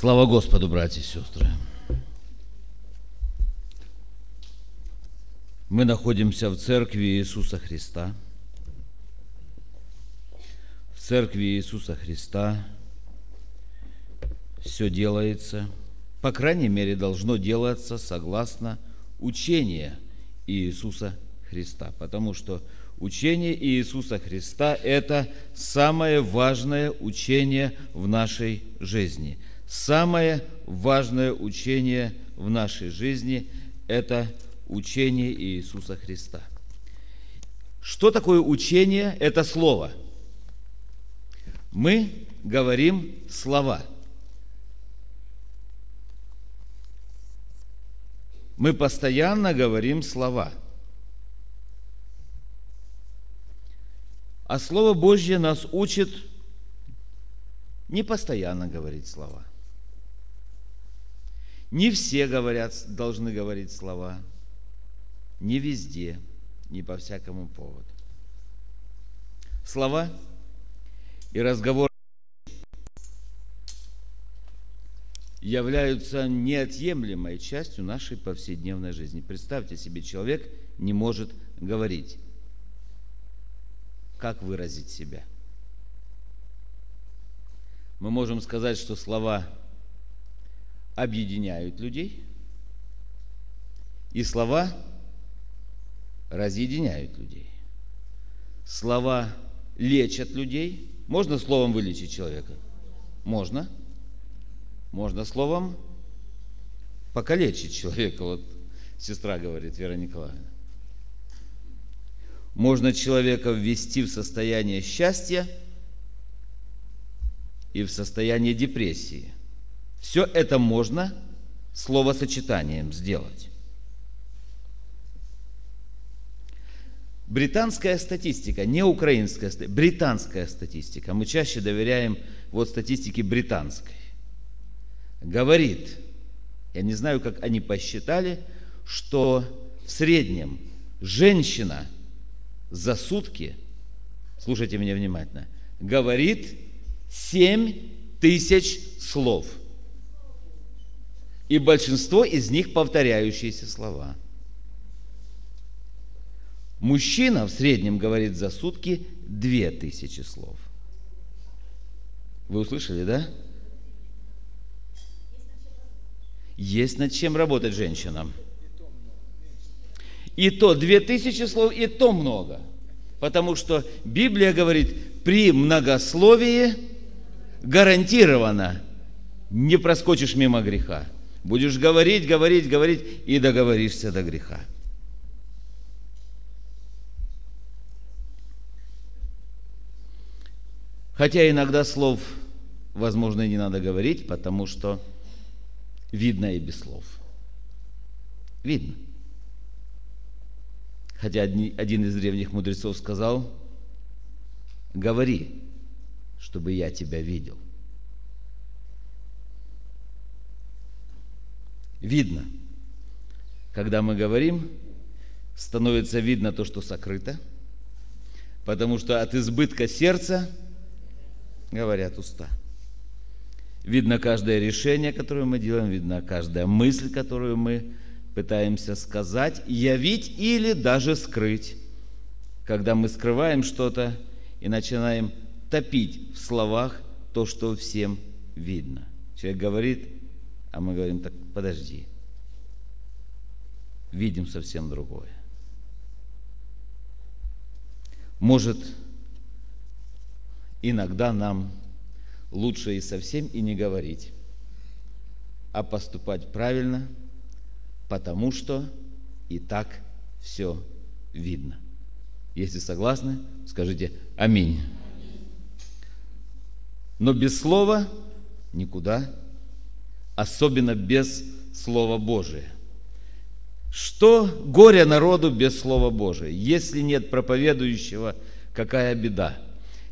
Слава Господу, братья и сестры! Мы находимся в церкви Иисуса Христа. В церкви Иисуса Христа все делается, по крайней мере, должно делаться согласно учению Иисуса Христа, потому что учение Иисуса Христа – это самое важное учение в нашей жизни. Самое важное учение в нашей жизни – это учение Иисуса Христа. Что такое учение? Это слово. Мы говорим слова. Мы постоянно говорим слова. А Слово Божье нас учит не постоянно говорить слова. Не все говорят, должны говорить слова – не везде, не по всякому поводу. Слова и разговор являются неотъемлемой частью нашей повседневной жизни. Представьте себе, человек не может говорить. Как выразить себя? Мы можем сказать, что слова объединяют людей, и слова разъединяют людей. Слова лечат людей. Можно словом вылечить человека? Можно. Можно словом покалечить человека. Вот сестра говорит, Вера Николаевна. Можно человека ввести в состояние счастья и в состояние депрессии. Все это можно словосочетанием сделать. Британская статистика, не украинская, британская статистика, мы чаще доверяем вот статистике британской, говорит, я не знаю, как они посчитали, что в среднем женщина за сутки, слушайте меня внимательно, говорит 7 тысяч слов. И большинство из них повторяющиеся слова – Мужчина в среднем говорит за сутки две тысячи слов. Вы услышали, да? Есть над чем работать женщинам. И то две тысячи слов, и то много. Потому что Библия говорит, при многословии гарантированно не проскочишь мимо греха. Будешь говорить, говорить, говорить и договоришься до греха. Хотя иногда слов, возможно, и не надо говорить, потому что видно и без слов. Видно. Хотя один из древних мудрецов сказал, говори, чтобы я тебя видел. Видно. Когда мы говорим, становится видно то, что сокрыто, потому что от избытка сердца – говорят уста. Видно каждое решение, которое мы делаем, видно каждая мысль, которую мы пытаемся сказать, явить или даже скрыть. Когда мы скрываем что-то и начинаем топить в словах то, что всем видно. Человек говорит, а мы говорим, так подожди. Видим совсем другое. Может, иногда нам лучше и совсем и не говорить, а поступать правильно, потому что и так все видно. Если согласны, скажите аминь. Но без слова никуда, особенно без Слова Божия. Что горе народу без Слова Божия? Если нет проповедующего, какая беда?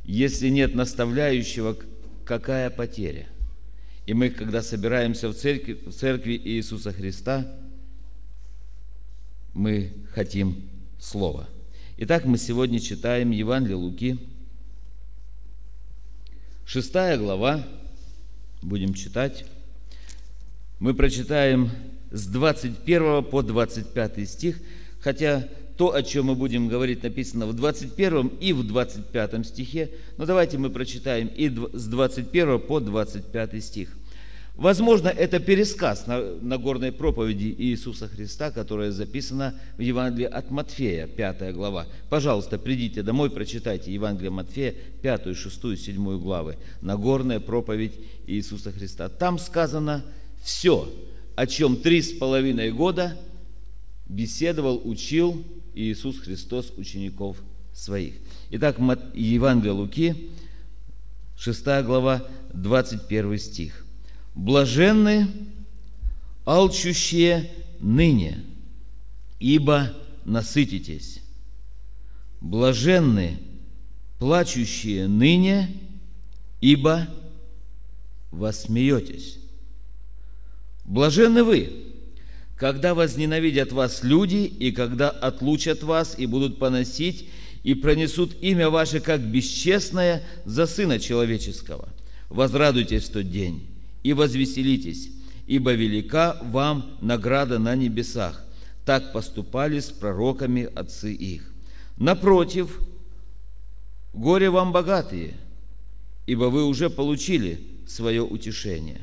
Если нет наставляющего, какая потеря? И мы, когда собираемся в церкви, в церкви Иисуса Христа, мы хотим Слова. Итак, мы сегодня читаем Евангелие Луки, шестая глава, будем читать Мы прочитаем с 21 по 25 стих, хотя то, о чем мы будем говорить, написано в 21 и в 25 стихе, но давайте мы прочитаем и с 21 по 25 стих – Возможно, это пересказ на, на горной проповеди Иисуса Христа, которая записана в Евангелии от Матфея, 5 глава. Пожалуйста, придите домой, прочитайте Евангелие Матфея, 5, 6, 7 главы. Нагорная проповедь Иисуса Христа. Там сказано все, о чем три с половиной года беседовал, учил Иисус Христос учеников своих. Итак, Евангелие Луки, 6 глава, 21 стих. Блаженны алчущие ныне, ибо насытитесь. Блаженны плачущие ныне, ибо восмеетесь. Блаженны вы, когда возненавидят вас люди, и когда отлучат вас и будут поносить, и пронесут имя ваше как бесчестное за Сына Человеческого. Возрадуйтесь в тот день и возвеселитесь, ибо велика вам награда на небесах. Так поступали с пророками отцы их. Напротив, горе вам богатые, ибо вы уже получили свое утешение.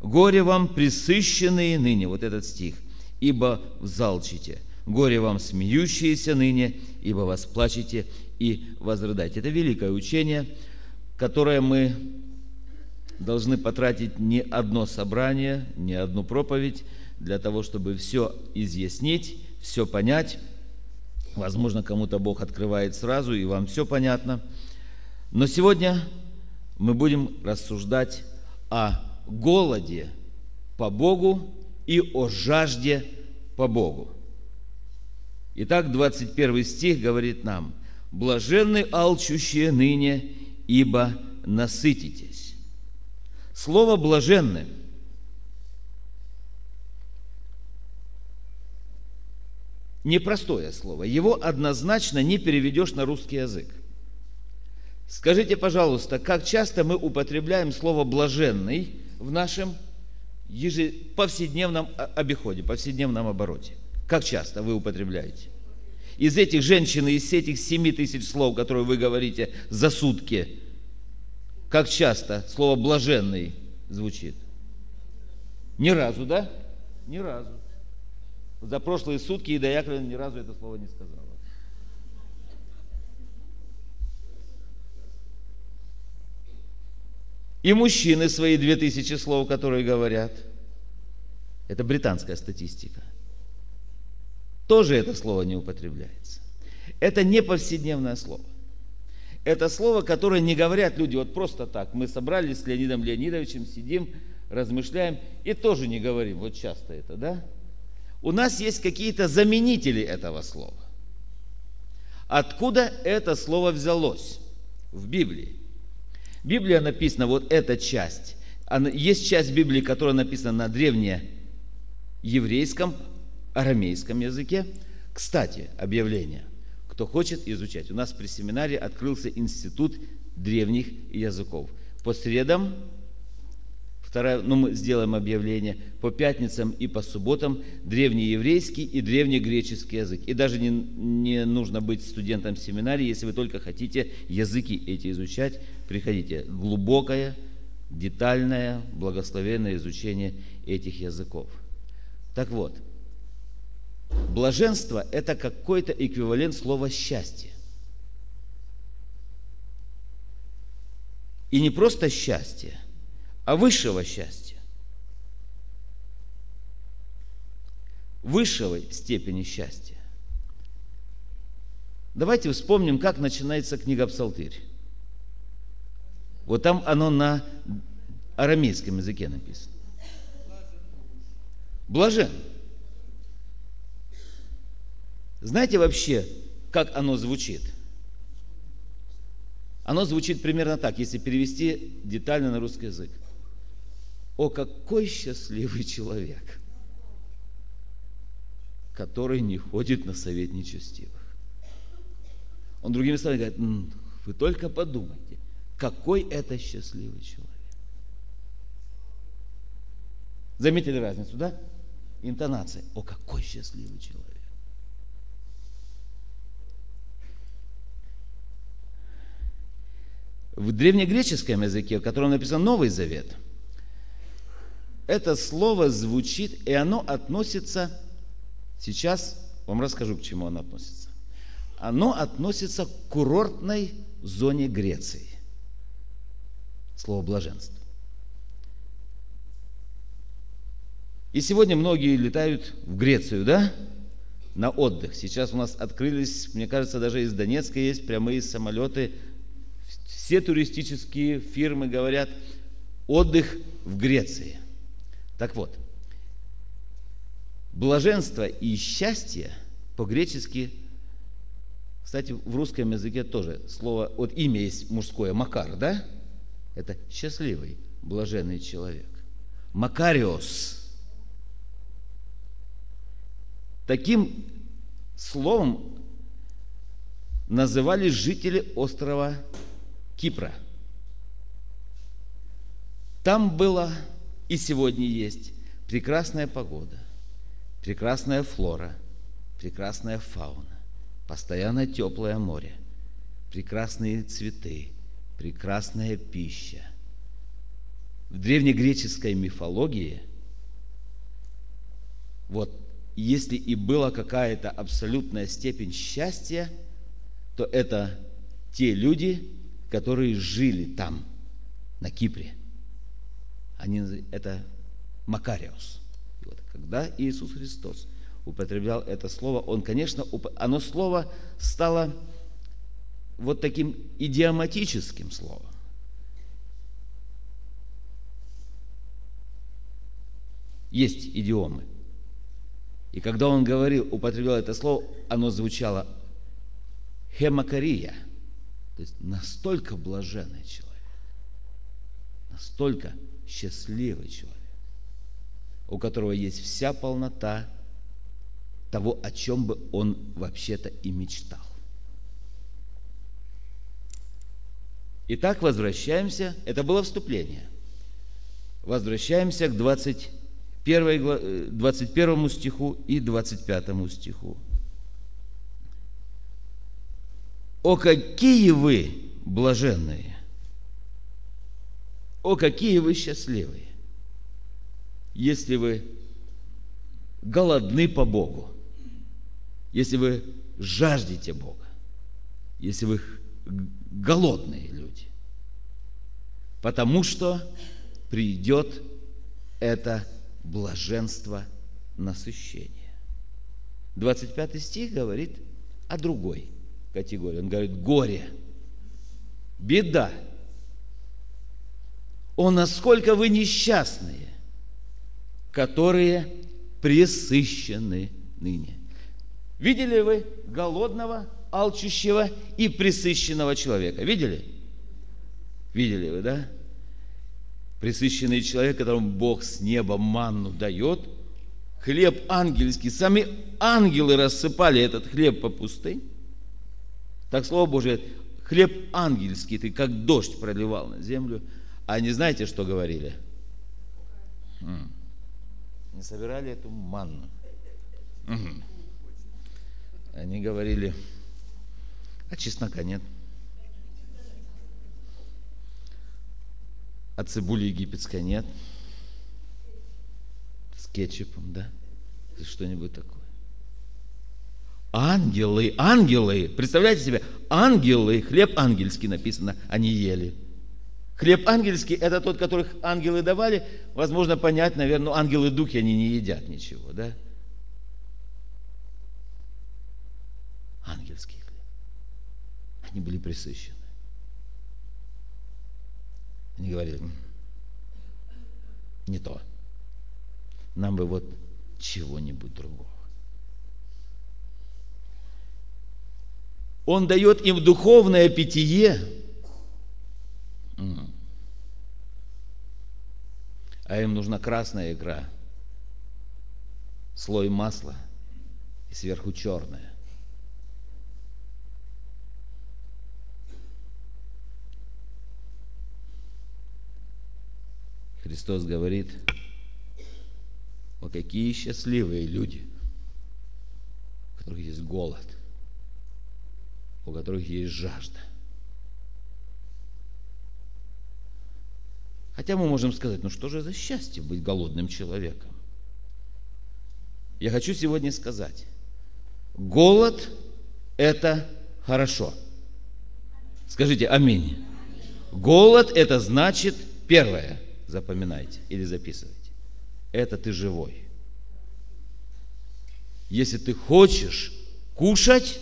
Горе вам присыщенные ныне, вот этот стих, ибо взалчите. Горе вам смеющиеся ныне, ибо вас плачете и возрыдаете. Это великое учение, которое мы должны потратить не одно собрание, не одну проповедь для того, чтобы все изъяснить, все понять. Возможно, кому-то Бог открывает сразу, и вам все понятно. Но сегодня мы будем рассуждать о голоде по Богу и о жажде по Богу. Итак, 21 стих говорит нам, «Блаженны алчущие ныне, ибо насытитесь». Слово «блаженны» непростое слово. Его однозначно не переведешь на русский язык. Скажите, пожалуйста, как часто мы употребляем слово «блаженный» в нашем повседневном обиходе, повседневном обороте? Как часто вы употребляете? Из этих женщин, из этих семи тысяч слов, которые вы говорите за сутки, как часто слово «блаженный» звучит? Ни разу, да? Ни разу. За прошлые сутки Ида Яковлевна ни разу это слово не сказала. И мужчины свои две тысячи слов, которые говорят. Это британская статистика. Тоже это слово не употребляется. Это не повседневное слово. Это слово, которое не говорят люди вот просто так. Мы собрались с Леонидом Леонидовичем, сидим, размышляем и тоже не говорим. Вот часто это, да? У нас есть какие-то заменители этого слова. Откуда это слово взялось в Библии? Библия написана, вот эта часть. Есть часть Библии, которая написана на древнееврейском, арамейском языке. Кстати, объявление кто хочет изучать. У нас при семинаре открылся институт древних языков. По средам, вторая, ну мы сделаем объявление, по пятницам и по субботам древнееврейский и древнегреческий язык. И даже не, не нужно быть студентом семинарии, если вы только хотите языки эти изучать, приходите. Глубокое, детальное, благословенное изучение этих языков. Так вот – Блаженство – это какой-то эквивалент слова «счастье». И не просто счастье, а высшего счастья. Высшего степени счастья. Давайте вспомним, как начинается книга Псалтырь. Вот там оно на арамейском языке написано. Блажен. Знаете вообще, как оно звучит? Оно звучит примерно так, если перевести детально на русский язык. О, какой счастливый человек, который не ходит на совет нечестивых. Он другими словами говорит, вы только подумайте, какой это счастливый человек. Заметили разницу, да? Интонация. О, какой счастливый человек. В древнегреческом языке, в котором написан Новый Завет, это слово звучит, и оно относится, сейчас вам расскажу, к чему оно относится. Оно относится к курортной зоне Греции. Слово блаженство. И сегодня многие летают в Грецию, да, на отдых. Сейчас у нас открылись, мне кажется, даже из Донецка есть прямые самолеты все туристические фирмы говорят отдых в Греции. Так вот, блаженство и счастье по-гречески, кстати, в русском языке тоже слово, вот имя есть мужское, Макар, да? Это счастливый, блаженный человек. Макариос. Таким словом называли жители острова Кипра. Там было и сегодня есть прекрасная погода, прекрасная флора, прекрасная фауна, постоянно теплое море, прекрасные цветы, прекрасная пища. В древнегреческой мифологии вот если и была какая-то абсолютная степень счастья, то это те люди, которые жили там, на Кипре. Они, это Макариус. И вот, когда Иисус Христос употреблял это слово, он, конечно, оно слово стало вот таким идиоматическим словом. Есть идиомы. И когда он говорил, употреблял это слово, оно звучало хемакария – то есть настолько блаженный человек, настолько счастливый человек, у которого есть вся полнота того, о чем бы он вообще-то и мечтал. Итак, возвращаемся, это было вступление. Возвращаемся к 21, 21 э, стиху и 25 стиху. О, какие вы блаженные! О, какие вы счастливые! Если вы голодны по Богу, если вы жаждете Бога, если вы голодные потому что придет это блаженство насыщения. 25 стих говорит о другой – категории. Он говорит, горе, беда. О, насколько вы несчастные, которые пресыщены ныне. Видели вы голодного, алчущего и пресыщенного человека? Видели? Видели вы, да? Пресыщенный человек, которому Бог с неба манну дает, хлеб ангельский, сами ангелы рассыпали этот хлеб по пустыне, так Слово Божие, хлеб ангельский, ты как дождь проливал на землю. А они знаете, что говорили? Не собирали эту манну. Они говорили, а чеснока нет. А цибули египетской нет. С кетчупом, да? Что-нибудь такое. Ангелы, ангелы, представляете себе, ангелы, хлеб ангельский написано, они ели. Хлеб ангельский – это тот, которых ангелы давали. Возможно, понять, наверное, ну, ангелы-духи, они не едят ничего, да? Ангельский хлеб. Они были присыщены. Они говорили, не то. Нам бы вот чего-нибудь другого. Он дает им духовное питье. А им нужна красная икра, слой масла и сверху черная. Христос говорит, О, какие счастливые люди, у которых есть голод, у которых есть жажда. Хотя мы можем сказать, ну что же за счастье быть голодным человеком? Я хочу сегодня сказать, голод – это хорошо. Скажите аминь. Голод – это значит, первое, запоминайте или записывайте, это ты живой. Если ты хочешь кушать,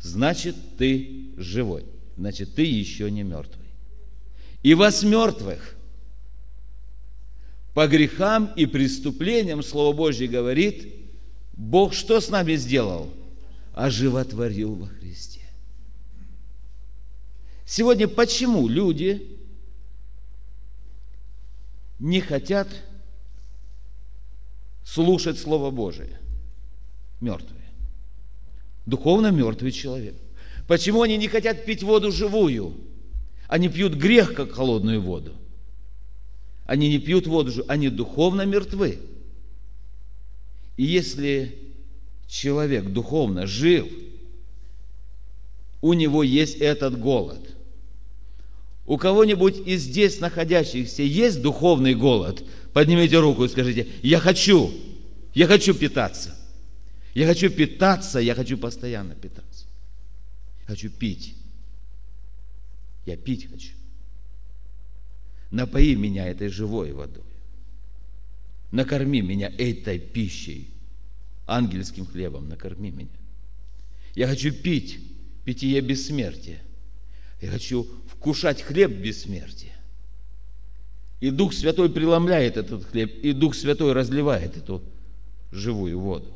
значит ты живой, значит ты еще не мертвый и вас мертвых. По грехам и преступлениям, Слово Божье говорит, Бог что с нами сделал? Оживотворил во Христе. Сегодня почему люди не хотят слушать Слово Божие? Мертвые. Духовно мертвый человек. Почему они не хотят пить воду живую? Они пьют грех, как холодную воду. Они не пьют воду, они духовно мертвы. И если человек духовно жив, у него есть этот голод. У кого-нибудь из здесь находящихся есть духовный голод? Поднимите руку и скажите, я хочу, я хочу питаться. Я хочу питаться, я хочу постоянно питаться. хочу пить. Я пить хочу. Напои меня этой живой водой. Накорми меня этой пищей, ангельским хлебом, накорми меня. Я хочу пить питье бессмертия. Я хочу вкушать хлеб бессмертия. И Дух Святой преломляет этот хлеб, и Дух Святой разливает эту живую воду.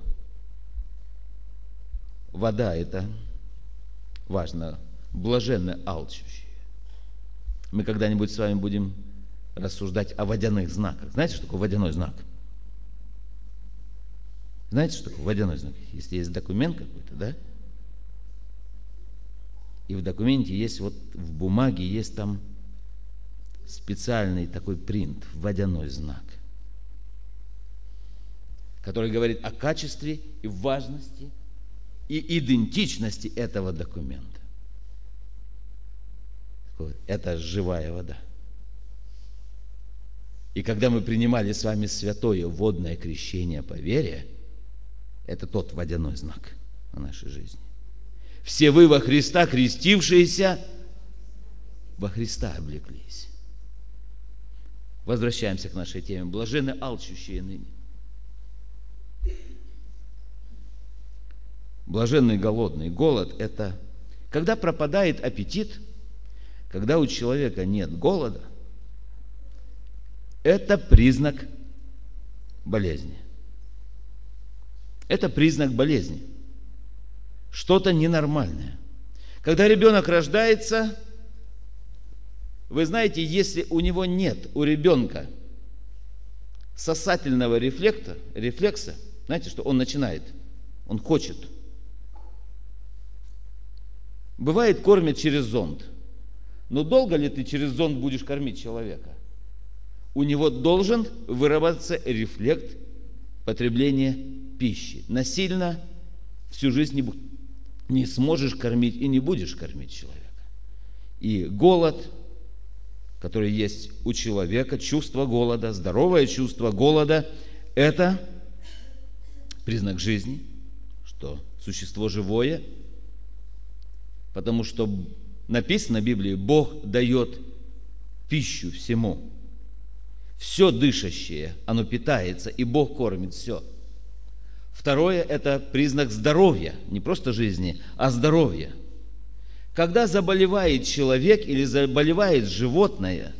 Вода – это важно, блаженно алчущий. Мы когда-нибудь с вами будем рассуждать о водяных знаках. Знаете, что такое водяной знак? Знаете, что такое водяной знак? Если есть документ какой-то, да? И в документе есть вот в бумаге есть там специальный такой принт, водяной знак, который говорит о качестве и важности и идентичности этого документа. Это живая вода. И когда мы принимали с вами святое водное крещение по вере, это тот водяной знак на нашей жизни. Все вы во Христа, крестившиеся, во Христа облеклись. Возвращаемся к нашей теме. Блажены алчущие ныне. Блаженный голодный. Голод – это когда пропадает аппетит – когда у человека нет голода, это признак болезни. Это признак болезни. Что-то ненормальное. Когда ребенок рождается, вы знаете, если у него нет, у ребенка сосательного рефлекта, рефлекса, знаете, что он начинает, он хочет. Бывает, кормят через зонд – но долго ли ты через зонд будешь кормить человека? У него должен выработаться рефлект потребления пищи. Насильно всю жизнь не, не сможешь кормить и не будешь кормить человека. И голод, который есть у человека, чувство голода, здоровое чувство голода, это признак жизни, что существо живое, потому что написано в Библии, Бог дает пищу всему. Все дышащее, оно питается, и Бог кормит все. Второе – это признак здоровья, не просто жизни, а здоровья. Когда заболевает человек или заболевает животное,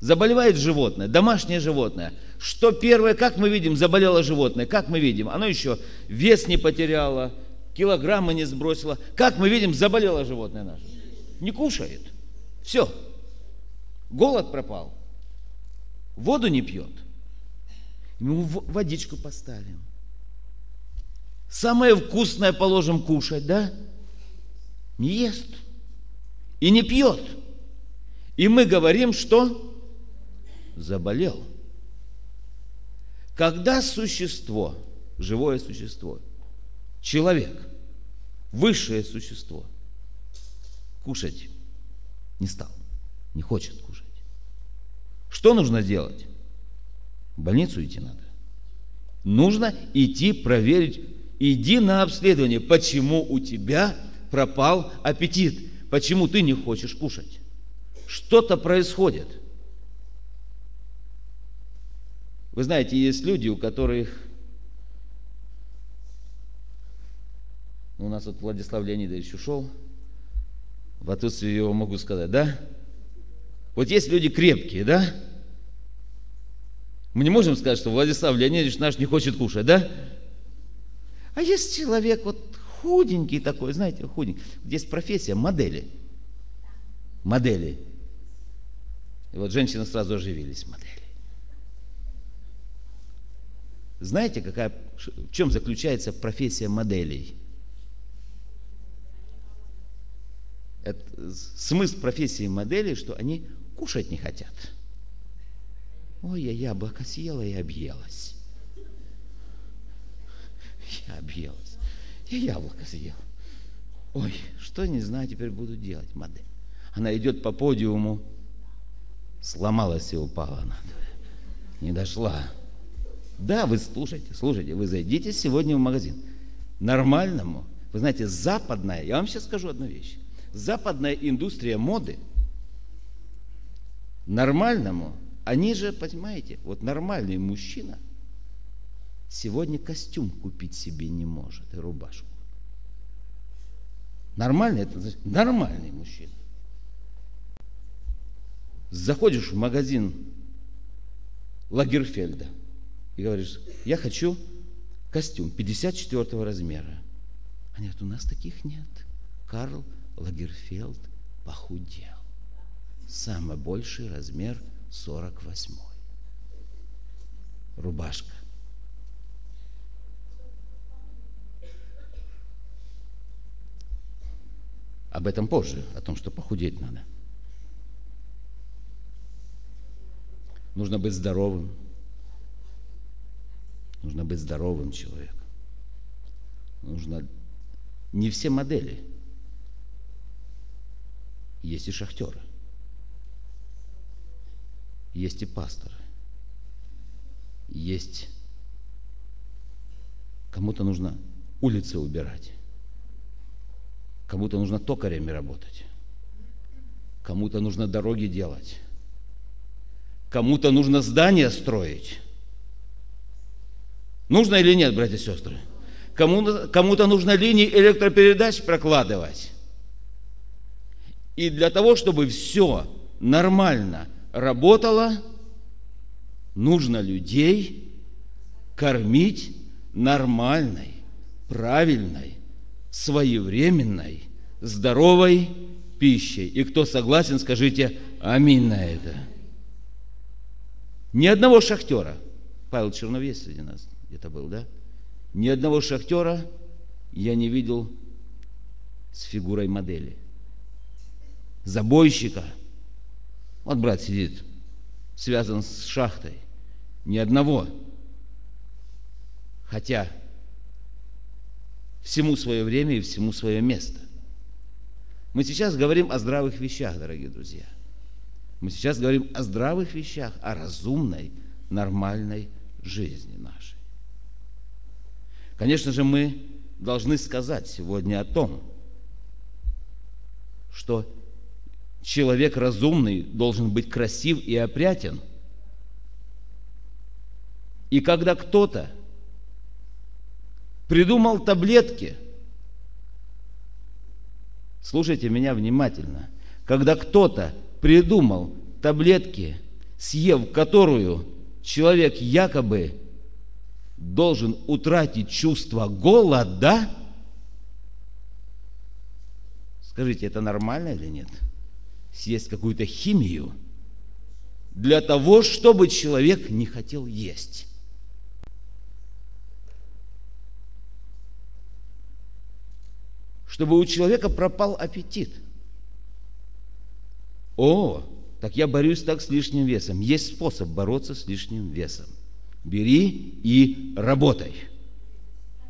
заболевает животное, домашнее животное, что первое, как мы видим, заболело животное, как мы видим, оно еще вес не потеряло, килограмма не сбросила. Как мы видим, заболело животное наше. Не кушает. Все. Голод пропал. Воду не пьет. Ему водичку поставим. Самое вкусное положим кушать, да? Не ест. И не пьет. И мы говорим, что заболел. Когда существо, живое существо, человек, высшее существо, кушать не стал, не хочет кушать. Что нужно делать? В больницу идти надо. Нужно идти проверить, иди на обследование, почему у тебя пропал аппетит, почему ты не хочешь кушать. Что-то происходит. Вы знаете, есть люди, у которых... У нас вот Владислав Леонидович ушел. В отсутствие его могу сказать, да? Вот есть люди крепкие, да? Мы не можем сказать, что Владислав Леонидович наш не хочет кушать, да? А есть человек вот худенький такой, знаете, худенький. Здесь профессия модели. Модели. И вот женщины сразу оживились, модели. Знаете, какая, в чем заключается профессия моделей? Это, смысл профессии моделей, что они кушать не хотят. Ой, я яблоко съела и объелась. Я объелась. Я яблоко съел. Ой, что не знаю, теперь буду делать, модель. Она идет по подиуму, сломалась и упала она. Не дошла. Да, вы слушайте, слушайте, вы зайдите сегодня в магазин. Нормальному, вы знаете, западная, я вам сейчас скажу одну вещь. Западная индустрия моды, нормальному, они же, понимаете, вот нормальный мужчина сегодня костюм купить себе не может и рубашку. Нормальный, это значит нормальный мужчина. Заходишь в магазин Лагерфельда – и говоришь, я хочу костюм 54 размера. Они говорят, у нас таких нет. Карл Лагерфелд похудел. Самый больший размер 48. Рубашка. Об этом позже, о том, что похудеть надо. Нужно быть здоровым, Нужно быть здоровым человеком. Нужно не все модели. Есть и шахтеры. Есть и пасторы. Есть кому-то нужно улицы убирать. Кому-то нужно токарями работать. Кому-то нужно дороги делать. Кому-то нужно здания строить. Нужно или нет, братья и сестры? Кому-то, нужно линии электропередач прокладывать. И для того, чтобы все нормально работало, нужно людей кормить нормальной, правильной, своевременной, здоровой пищей. И кто согласен, скажите аминь на это. Ни одного шахтера. Павел Чернов есть среди нас где-то был, да? Ни одного шахтера я не видел с фигурой модели. Забойщика. Вот брат сидит, связан с шахтой. Ни одного. Хотя всему свое время и всему свое место. Мы сейчас говорим о здравых вещах, дорогие друзья. Мы сейчас говорим о здравых вещах, о разумной, нормальной жизни нашей. Конечно же, мы должны сказать сегодня о том, что человек разумный должен быть красив и опрятен. И когда кто-то придумал таблетки, слушайте меня внимательно, когда кто-то придумал таблетки, съев которую человек якобы должен утратить чувство голода, скажите, это нормально или нет? Съесть какую-то химию для того, чтобы человек не хотел есть. Чтобы у человека пропал аппетит. О, так я борюсь так с лишним весом. Есть способ бороться с лишним весом. Бери и работай.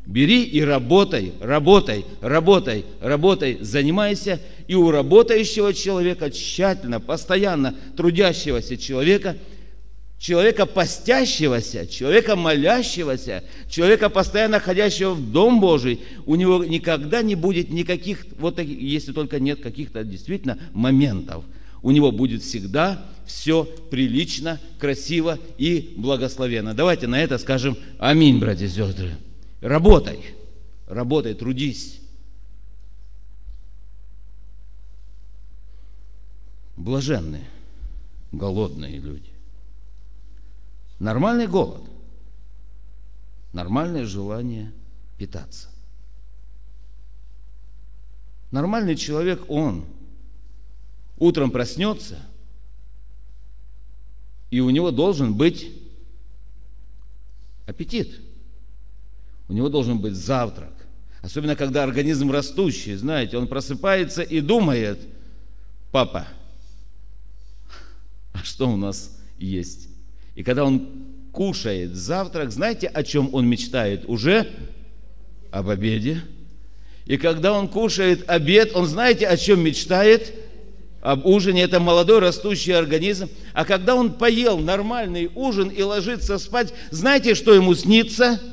Бери и работай, работай, работай, работай, занимайся. И у работающего человека, тщательно, постоянно трудящегося человека, человека постящегося, человека молящегося, человека постоянно ходящего в Дом Божий, у него никогда не будет никаких, вот если только нет каких-то действительно моментов. У него будет всегда все прилично, красиво и благословенно. Давайте на это скажем аминь, братья и сестры. Работай, работай, трудись. Блаженные, голодные люди. Нормальный голод, нормальное желание питаться. Нормальный человек, он утром проснется, и у него должен быть аппетит – у него должен быть завтрак. Особенно, когда организм растущий, знаете, он просыпается и думает, папа, а что у нас есть? И когда он кушает завтрак, знаете, о чем он мечтает? Уже об обеде. И когда он кушает обед, он знаете, о чем мечтает? Об ужине. Это молодой растущий организм. А когда он поел нормальный ужин и ложится спать, знаете, что ему снится? –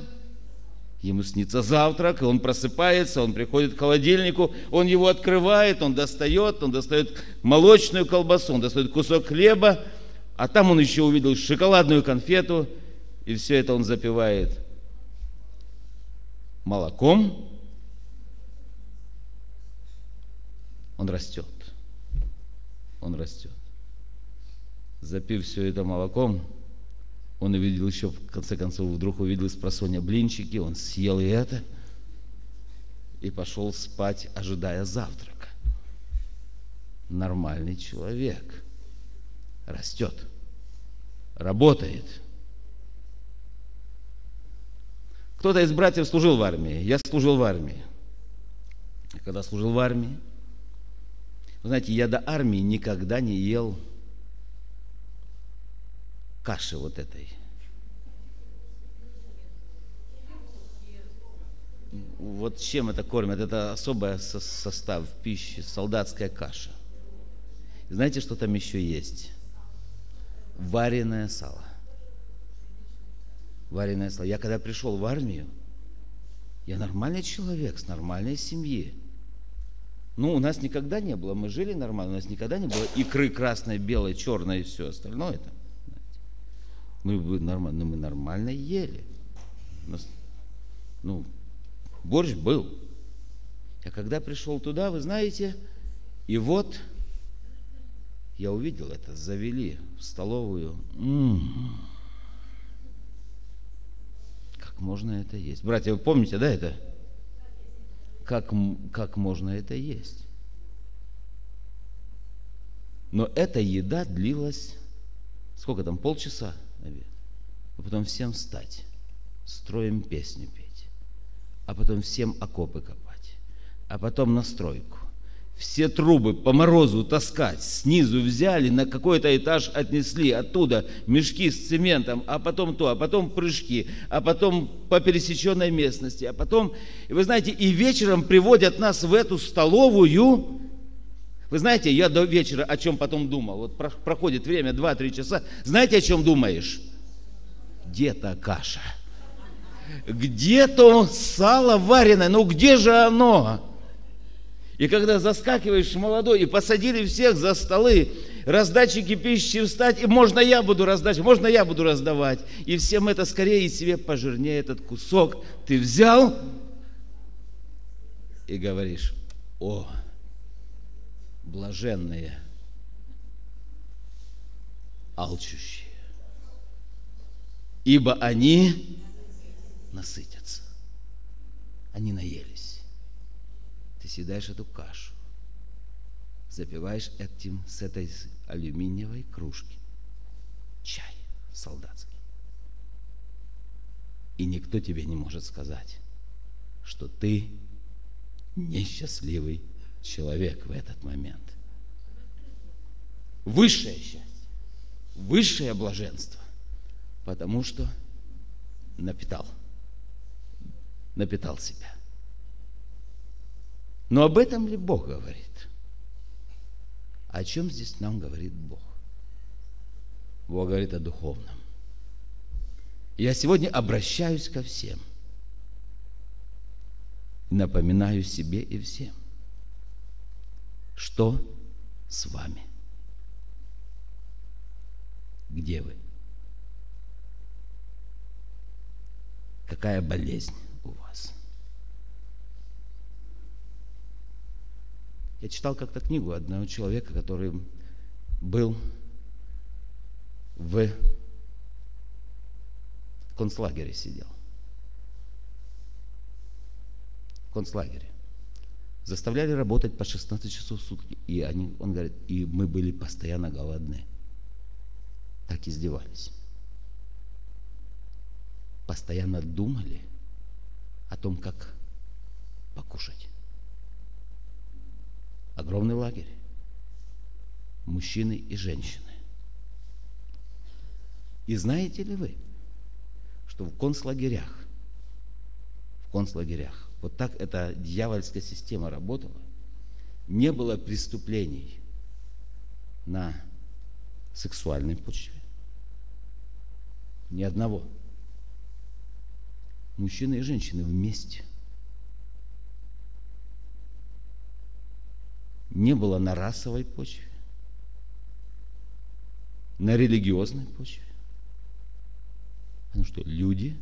Ему снится завтрак, и он просыпается, он приходит к холодильнику, он его открывает, он достает, он достает молочную колбасу, он достает кусок хлеба, а там он еще увидел шоколадную конфету, и все это он запивает молоком. Он растет. Он растет. Запив все это молоком, он увидел еще, в конце концов, вдруг увидел из просоня блинчики, он съел и это, и пошел спать, ожидая завтрака. Нормальный человек растет, работает. Кто-то из братьев служил в армии. Я служил в армии. Когда служил в армии, вы знаете, я до армии никогда не ел каши вот этой. Вот чем это кормят? Это особый состав пищи, солдатская каша. знаете, что там еще есть? Вареное сало. Вареное сало. Я когда пришел в армию, я нормальный человек с нормальной семьи. Ну, у нас никогда не было, мы жили нормально, у нас никогда не было икры красной, белой, черной и все остальное. Это. Мы, нормально, мы нормально ели. Нас, ну, борщ был. А когда пришел туда, вы знаете, и вот я увидел это, завели в столовую. М-м-м. Как можно это есть? Братья, вы помните, да, это? Как, как можно это есть? Но эта еда длилась, сколько там, полчаса? Обед. А потом всем встать, строим песню петь, а потом всем окопы копать, а потом на стройку. Все трубы по морозу таскать, снизу взяли, на какой-то этаж отнесли, оттуда мешки с цементом, а потом то, а потом прыжки, а потом по пересеченной местности, а потом, вы знаете, и вечером приводят нас в эту столовую, вы знаете, я до вечера о чем потом думал. Вот проходит время, 2-3 часа. Знаете, о чем думаешь? Где-то каша. Где-то сало вареное. Ну где же оно? И когда заскакиваешь молодой, и посадили всех за столы, раздатчики пищи встать, и можно я буду раздать, можно я буду раздавать. И всем это скорее и себе пожирнее этот кусок. Ты взял и говоришь, о, блаженные, алчущие, ибо они насытятся. Они наелись. Ты съедаешь эту кашу, запиваешь этим с этой алюминиевой кружки чай солдатский. И никто тебе не может сказать, что ты несчастливый человек в этот момент. Высшее счастье, высшее блаженство, потому что напитал. Напитал себя. Но об этом ли Бог говорит? О чем здесь нам говорит Бог? Бог говорит о духовном. Я сегодня обращаюсь ко всем. Напоминаю себе и всем, что с вами. Где вы? Какая болезнь у вас? Я читал как-то книгу одного человека, который был в концлагере сидел. В концлагере. Заставляли работать по 16 часов в сутки. И они, он говорит, и мы были постоянно голодны. Так издевались. Постоянно думали о том, как покушать. Огромный лагерь. Мужчины и женщины. И знаете ли вы, что в концлагерях, в концлагерях, вот так эта дьявольская система работала, не было преступлений на сексуальной почве. Ни одного. Мужчины и женщины вместе. Не было на расовой почве, на религиозной почве. Потому что люди,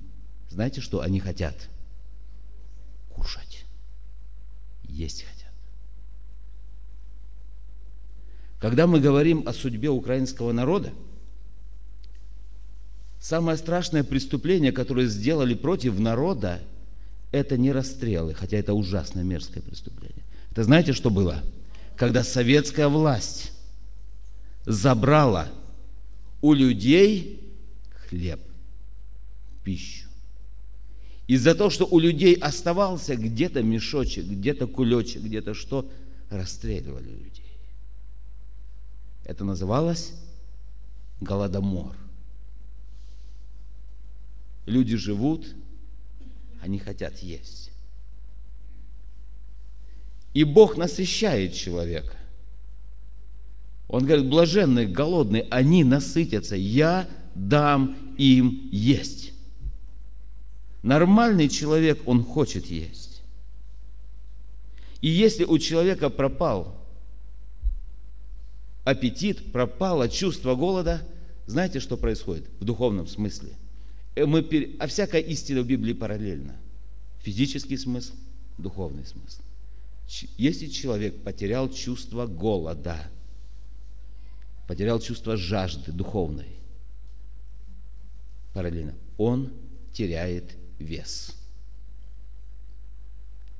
знаете, что они хотят? Кушать. Есть хотят. Когда мы говорим о судьбе украинского народа, самое страшное преступление, которое сделали против народа, это не расстрелы, хотя это ужасное мерзкое преступление. Это знаете, что было? Когда советская власть забрала у людей хлеб – пищу. Из-за того, что у людей оставался где-то мешочек, где-то кулечек, где-то что, расстреливали людей. Это называлось голодомор. Люди живут, они хотят есть. И Бог насыщает человека. Он говорит, блаженные, голодные, они насытятся, я дам им есть. Нормальный человек, он хочет есть. И если у человека пропал аппетит, пропало чувство голода, знаете, что происходит в духовном смысле? Э, мы, а всякая истина в Библии параллельна. Физический смысл, духовный смысл. Если человек потерял чувство голода, потерял чувство жажды духовной, параллельно, он теряет вес.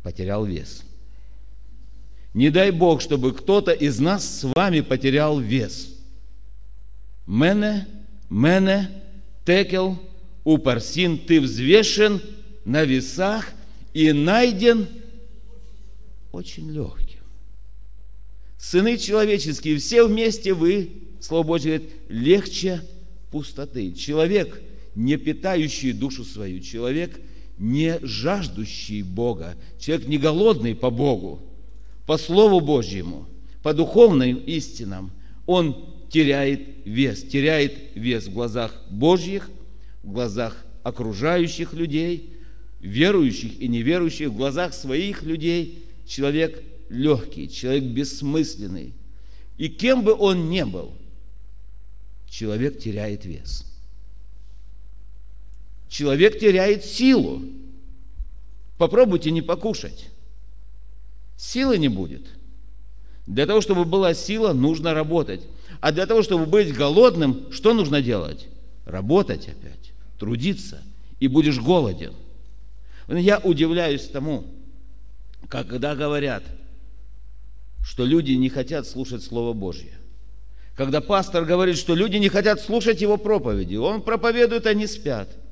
Потерял вес. Не дай Бог, чтобы кто-то из нас с вами потерял вес. Мене, мене, текел, упарсин, ты взвешен на весах и найден очень легким. Сыны человеческие, все вместе вы, Слово Божье говорит, легче пустоты. Человек – не питающий душу свою, человек не жаждущий Бога, человек не голодный по Богу, по Слову Божьему, по духовным истинам, он теряет вес, теряет вес в глазах Божьих, в глазах окружающих людей, верующих и неверующих, в глазах своих людей. Человек легкий, человек бессмысленный. И кем бы он ни был, человек теряет вес – человек теряет силу. Попробуйте не покушать. Силы не будет. Для того, чтобы была сила, нужно работать. А для того, чтобы быть голодным, что нужно делать? Работать опять, трудиться, и будешь голоден. Я удивляюсь тому, когда говорят, что люди не хотят слушать Слово Божье. Когда пастор говорит, что люди не хотят слушать его проповеди, он проповедует, они спят –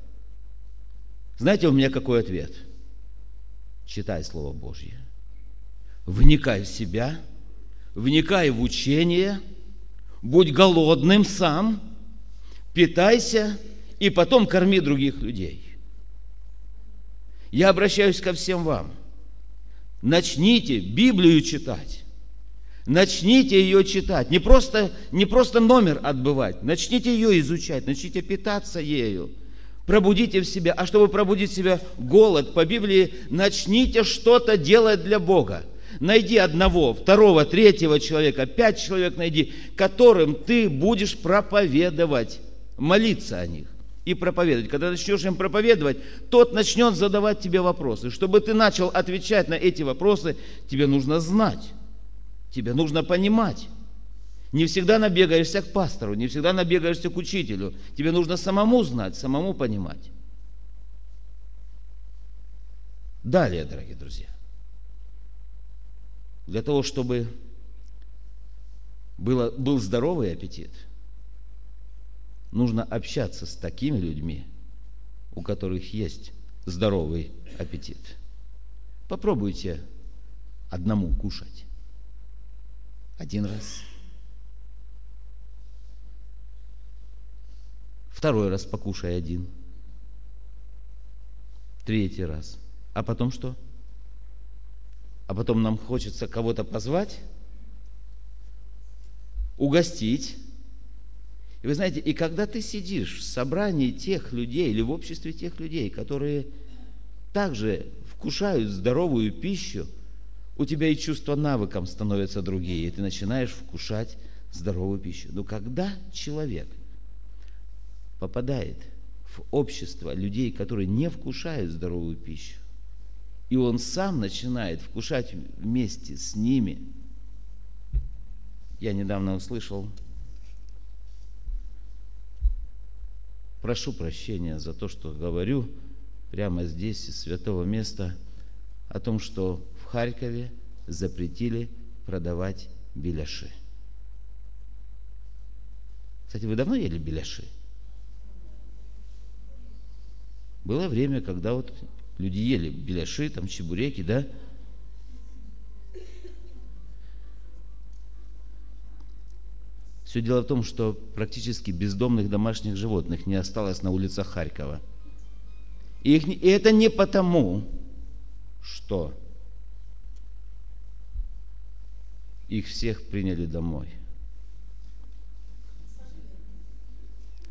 знаете, у меня какой ответ? Читай Слово Божье. Вникай в себя, вникай в учение, будь голодным сам, питайся и потом корми других людей. Я обращаюсь ко всем вам. Начните Библию читать. Начните ее читать. Не просто, не просто номер отбывать. Начните ее изучать. Начните питаться ею. Пробудите в себе. А чтобы пробудить в себе голод, по Библии начните что-то делать для Бога. Найди одного, второго, третьего человека, пять человек найди, которым ты будешь проповедовать, молиться о них и проповедовать. Когда начнешь им проповедовать, тот начнет задавать тебе вопросы. Чтобы ты начал отвечать на эти вопросы, тебе нужно знать, тебе нужно понимать. Не всегда набегаешься к пастору, не всегда набегаешься к учителю. Тебе нужно самому знать, самому понимать. Далее, дорогие друзья, для того, чтобы было, был здоровый аппетит – нужно общаться с такими людьми, у которых есть здоровый аппетит. Попробуйте одному кушать. Один раз. Второй раз покушай один. Третий раз. А потом что? А потом нам хочется кого-то позвать, угостить, и вы знаете, и когда ты сидишь в собрании тех людей или в обществе тех людей, которые также вкушают здоровую пищу, у тебя и чувство навыком становятся другие, и ты начинаешь вкушать здоровую пищу. Но когда человек попадает в общество людей, которые не вкушают здоровую пищу, и он сам начинает вкушать вместе с ними, я недавно услышал Прошу прощения за то, что говорю прямо здесь, из святого места, о том, что в Харькове запретили продавать беляши. Кстати, вы давно ели беляши? Было время, когда вот люди ели беляши, там чебуреки, да? Все дело в том, что практически бездомных домашних животных не осталось на улицах Харькова. И, их, и это не потому, что их всех приняли домой.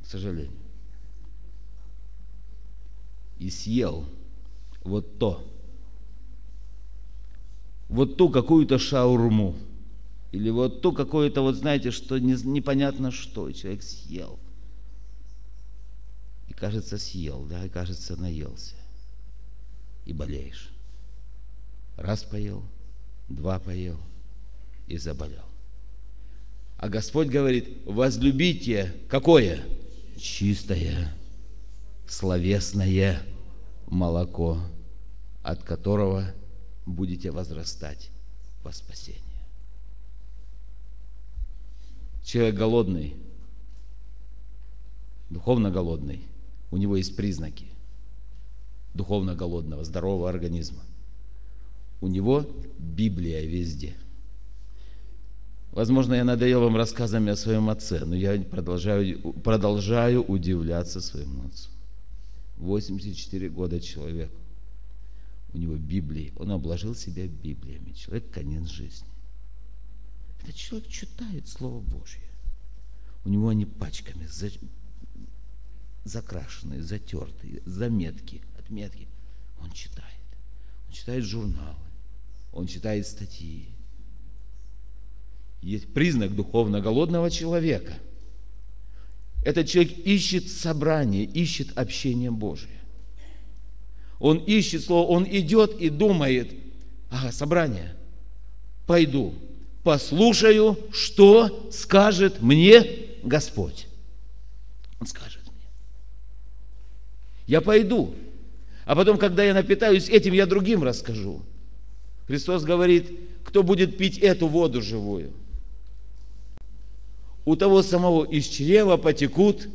К сожалению. И съел вот то, вот ту какую-то шаурму – или вот то какое-то, вот знаете, что не, непонятно что, человек съел. И кажется, съел, да, и кажется, наелся. И болеешь. Раз поел, два поел и заболел. А Господь говорит, возлюбите какое? Чистое, словесное молоко, от которого будете возрастать во спасение. Человек голодный, духовно голодный, у него есть признаки духовно голодного, здорового организма. У него Библия везде. Возможно, я надоел вам рассказами о своем отце, но я продолжаю, продолжаю удивляться своему отцу. 84 года человек. У него Библии. Он обложил себя Библиями. Человек конец жизни. Этот человек читает Слово Божье. У него они пачками за, закрашенные, затертые, заметки, отметки. Он читает. Он читает журналы. Он читает статьи. Есть признак духовно голодного человека. Этот человек ищет собрание, ищет общение Божие. Он ищет слово, он идет и думает, ага, собрание, пойду, послушаю, что скажет мне Господь. Он скажет мне. Я пойду. А потом, когда я напитаюсь этим, я другим расскажу. Христос говорит, кто будет пить эту воду живую? У того самого из чрева потекут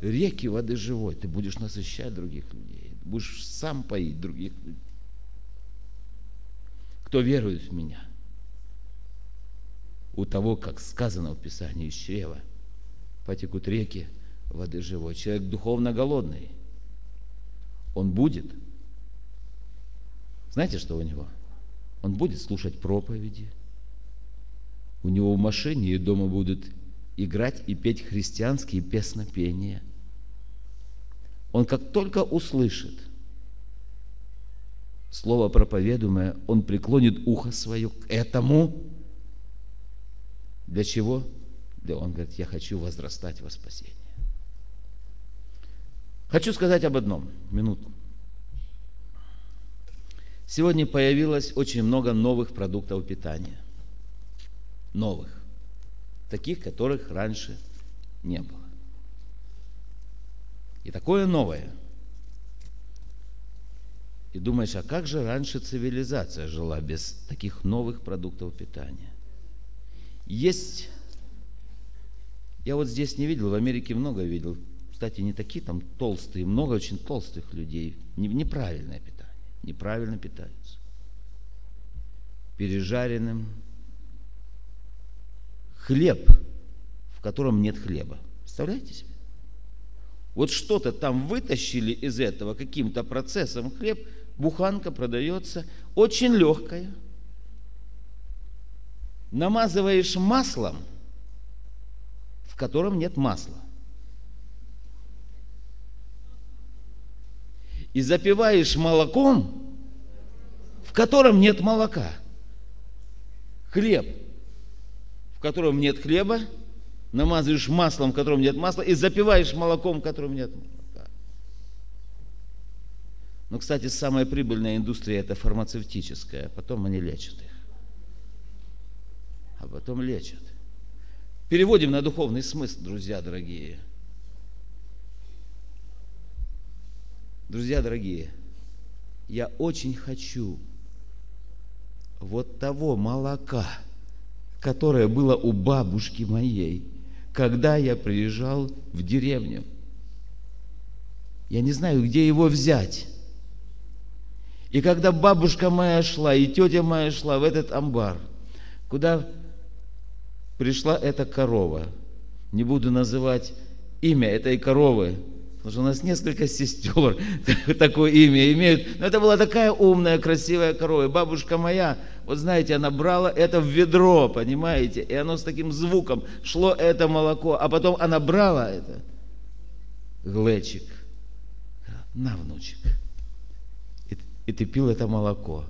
реки воды живой. Ты будешь насыщать других людей. Будешь сам поить других людей. Кто верует в меня – у того, как сказано в Писании, из чрева потекут реки воды живой. Человек духовно голодный. Он будет Знаете, что у него? Он будет слушать проповеди. У него в машине и дома будут играть и петь христианские песнопения. Он как только услышит слово проповедуемое, он преклонит ухо свое к этому. Для чего? Да он говорит, я хочу возрастать во спасение. Хочу сказать об одном, минутку. Сегодня появилось очень много новых продуктов питания. Новых. Таких, которых раньше не было. И такое новое. И думаешь, а как же раньше цивилизация жила без таких новых продуктов питания? Есть, я вот здесь не видел, в Америке много видел, кстати, не такие там толстые, много очень толстых людей, неправильное питание неправильно питаются. Пережаренным хлеб, в котором нет хлеба. Представляете себе? Вот что-то там вытащили из этого каким-то процессом хлеб, буханка продается, очень легкая. Намазываешь маслом, в котором нет масла. и запиваешь молоком, в котором нет молока. Хлеб, в котором нет хлеба, намазываешь маслом, в котором нет масла, и запиваешь молоком, в котором нет молока. Но, кстати, самая прибыльная индустрия – это фармацевтическая, потом они лечат их. А потом лечат. Переводим на духовный смысл, друзья дорогие – Друзья дорогие, я очень хочу вот того молока, которое было у бабушки моей, когда я приезжал в деревню. Я не знаю, где его взять. И когда бабушка моя шла, и тетя моя шла в этот амбар, куда пришла эта корова, не буду называть имя этой коровы, Потому что у нас несколько сестер такое имя имеют. Но это была такая умная, красивая корова. И бабушка моя, вот знаете, она брала это в ведро, понимаете? И оно с таким звуком шло это молоко. А потом она брала это, глечик, на, внучек. И, и ты пил это молоко.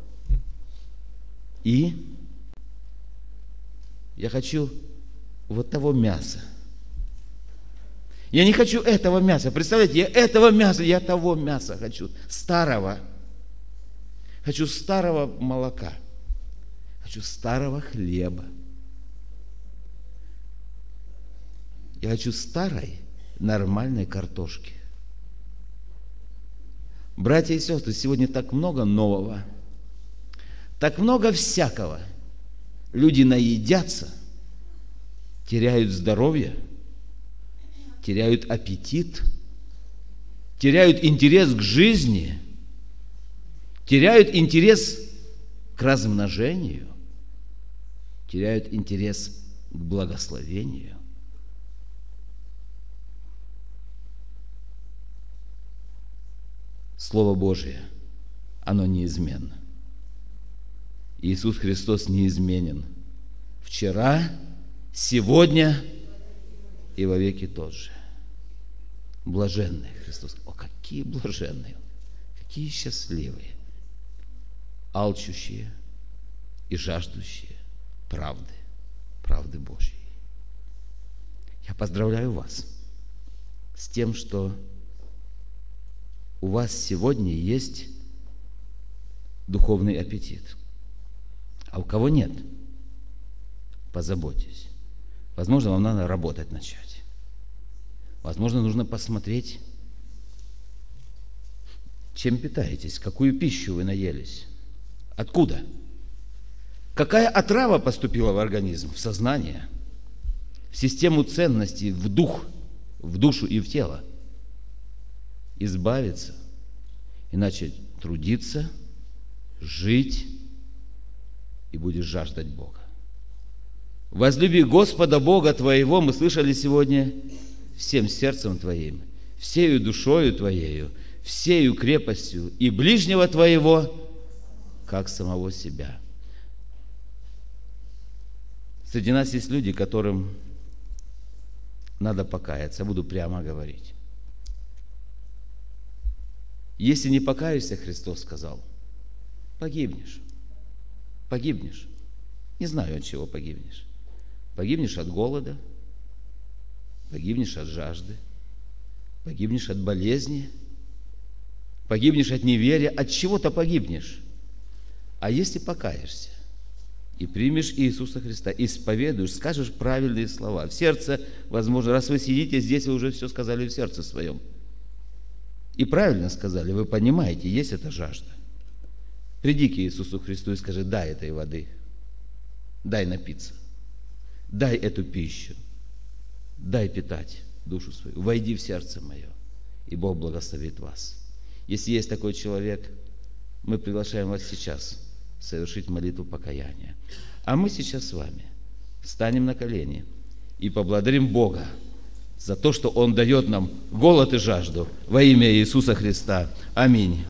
И я хочу вот того мяса, я не хочу этого мяса. Представляете, я этого мяса, я того мяса хочу. Старого. Хочу старого молока. Хочу старого хлеба. Я хочу старой, нормальной картошки. Братья и сестры, сегодня так много нового, так много всякого. Люди наедятся, теряют здоровье – теряют аппетит, теряют интерес к жизни, теряют интерес к размножению, теряют интерес к благословению. Слово Божие, оно неизменно. Иисус Христос неизменен. Вчера, сегодня и во веки тот же блаженные Христос. О, какие блаженные, какие счастливые, алчущие и жаждущие правды, правды Божьей. Я поздравляю вас с тем, что у вас сегодня есть духовный аппетит. А у кого нет, позаботьтесь. Возможно, вам надо работать начать. Возможно, нужно посмотреть, чем питаетесь, какую пищу вы наелись, откуда, какая отрава поступила в организм, в сознание, в систему ценностей, в дух, в душу и в тело. Избавиться и начать трудиться, жить, и будешь жаждать Бога. Возлюби Господа Бога твоего, мы слышали сегодня, всем сердцем твоим, всею душою твоею, всею крепостью и ближнего твоего, как самого себя. Среди нас есть люди, которым надо покаяться. Буду прямо говорить. Если не покаешься, Христос сказал, погибнешь. Погибнешь. Не знаю, от чего погибнешь. Погибнешь от голода, погибнешь от жажды, погибнешь от болезни, погибнешь от неверия, от чего-то погибнешь. А если покаешься и примешь Иисуса Христа, исповедуешь, скажешь правильные слова, в сердце, возможно, раз вы сидите здесь, вы уже все сказали в сердце своем. И правильно сказали, вы понимаете, есть эта жажда. Приди к Иисусу Христу и скажи, дай этой воды, дай напиться, дай эту пищу, дай питать душу свою, войди в сердце мое, и Бог благословит вас. Если есть такой человек, мы приглашаем вас сейчас совершить молитву покаяния. А мы сейчас с вами встанем на колени и поблагодарим Бога за то, что Он дает нам голод и жажду во имя Иисуса Христа. Аминь.